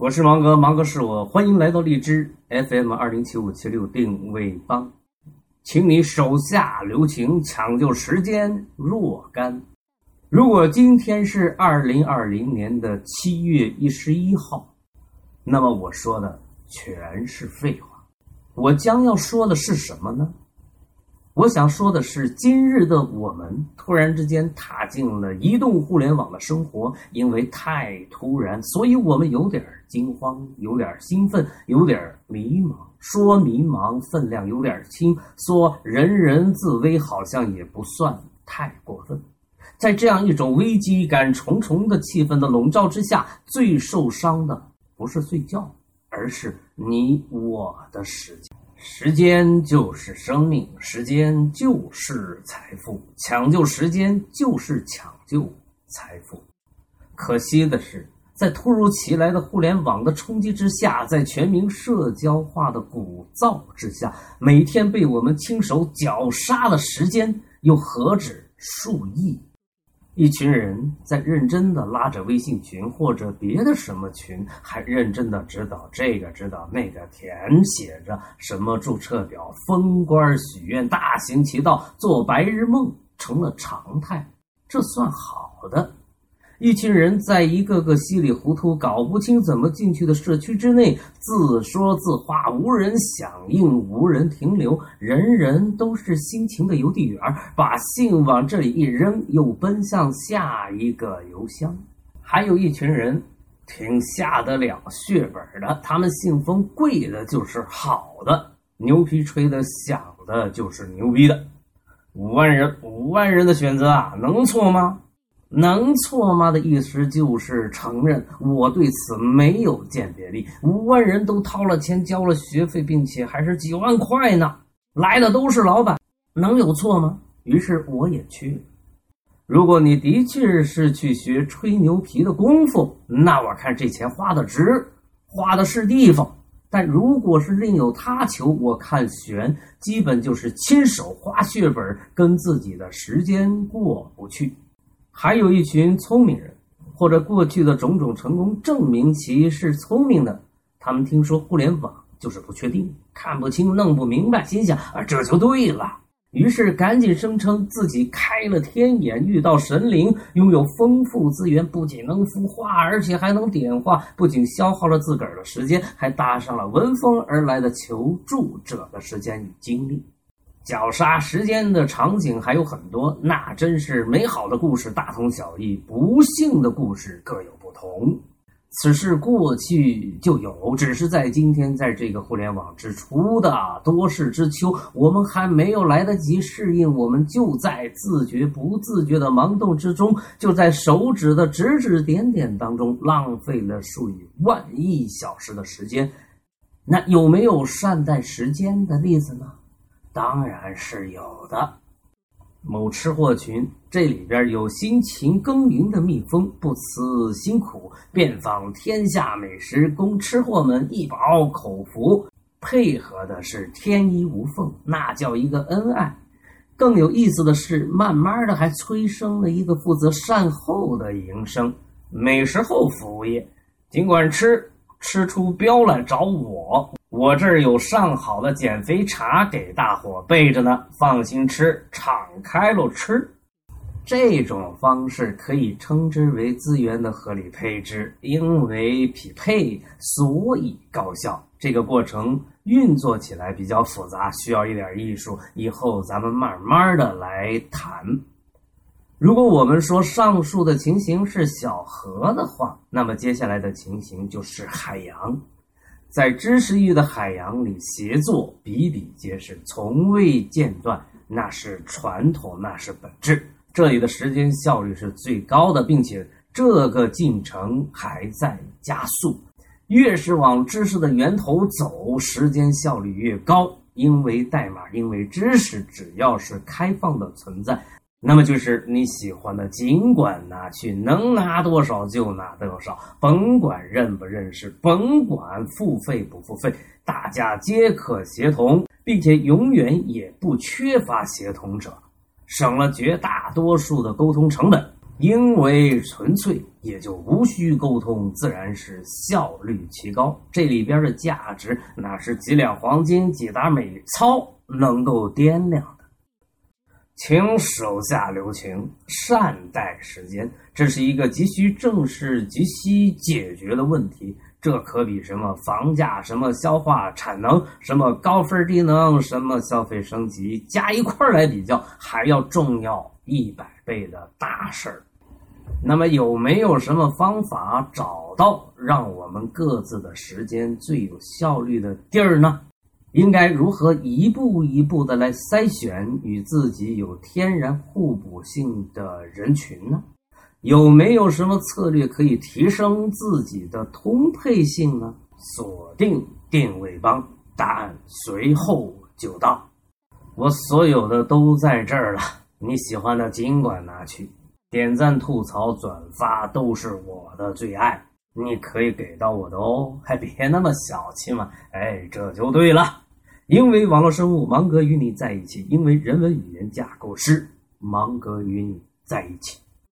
我是芒哥，芒哥是我，欢迎来到荔枝 FM 二零七五七六定位帮，请你手下留情，抢救时间若干。如果今天是二零二零年的七月一十一号，那么我说的全是废话。我将要说的是什么呢？我想说的是，今日的我们突然之间踏进了移动互联网的生活，因为太突然，所以我们有点惊慌，有点兴奋，有点迷茫。说迷茫分量有点轻，说人人自危好像也不算太过分。在这样一种危机感重重的气氛的笼罩之下，最受伤的不是睡觉，而是你我的时间。时间就是生命，时间就是财富，抢救时间就是抢救财富。可惜的是，在突如其来的互联网的冲击之下，在全民社交化的鼓噪之下，每天被我们亲手绞杀的时间又何止数亿？一群人在认真的拉着微信群或者别的什么群，还认真的指导这个指导那个，填写着什么注册表、封官许愿、大行其道、做白日梦成了常态，这算好的。一群人在一个个稀里糊涂、搞不清怎么进去的社区之内，自说自话，无人响应，无人停留，人人都是辛勤的邮递员，把信往这里一扔，又奔向下一个邮箱。还有一群人，挺下得了血本的，他们信封贵的就是好的，牛皮吹的响的就是牛逼的。五万人，五万人的选择啊，能错吗？能错吗？的意思就是承认我对此没有鉴别力。五万人都掏了钱交了学费，并且还是几万块呢，来的都是老板，能有错吗？于是我也去了。如果你的确是去学吹牛皮的功夫，那我看这钱花的值，花的是地方。但如果是另有他求，我看悬，基本就是亲手花血本，跟自己的时间过不去。还有一群聪明人，或者过去的种种成功证明其是聪明的。他们听说互联网就是不确定，看不清，弄不明白，心想啊，这就对了。于是赶紧声称自己开了天眼，遇到神灵，拥有丰富资源，不仅能孵化，而且还能点化。不仅消耗了自个儿的时间，还搭上了闻风而来的求助者的时间与精力。绞杀时间的场景还有很多，那真是美好的故事大同小异，不幸的故事各有不同。此事过去就有，只是在今天，在这个互联网之初的多事之秋，我们还没有来得及适应，我们就在自觉不自觉的盲动之中，就在手指的指指点点当中，浪费了数以万亿小时的时间。那有没有善待时间的例子呢？当然是有的。某吃货群，这里边有辛勤耕耘的蜜蜂，不辞辛苦遍访天下美食，供吃货们一饱口福。配合的是天衣无缝，那叫一个恩爱。更有意思的是，慢慢的还催生了一个负责善后的营生——美食后服务业。尽管吃吃出标来找我。我这儿有上好的减肥茶给大伙备着呢，放心吃，敞开了吃。这种方式可以称之为资源的合理配置，因为匹配，所以高效。这个过程运作起来比较复杂，需要一点艺术。以后咱们慢慢的来谈。如果我们说上述的情形是小河的话，那么接下来的情形就是海洋。在知识域的海洋里，协作比比皆是，从未间断。那是传统，那是本质。这里的时间效率是最高的，并且这个进程还在加速。越是往知识的源头走，时间效率越高，因为代码，因为知识，只要是开放的存在。那么就是你喜欢的，尽管拿去，能拿多少就拿多少，甭管认不认识，甭管付费不付费，大家皆可协同，并且永远也不缺乏协同者，省了绝大多数的沟通成本。因为纯粹，也就无需沟通，自然是效率奇高。这里边的价值，那是几两黄金、几沓美钞能够掂量。请手下留情，善待时间，这是一个急需正视、急需解决的问题。这可比什么房价、什么消化产能、什么高分低能、什么消费升级加一块来比较还要重要一百倍的大事儿。那么有没有什么方法找到让我们各自的时间最有效率的地儿呢？应该如何一步一步的来筛选与自己有天然互补性的人群呢？有没有什么策略可以提升自己的通配性呢？锁定定位帮，答案随后就到。我所有的都在这儿了，你喜欢的尽管拿去，点赞、吐槽、转发都是我的最爱，你可以给到我的哦，还别那么小气嘛！哎，这就对了，因为网络生物芒格与你在一起，因为人文语言架构师芒格与你在一起。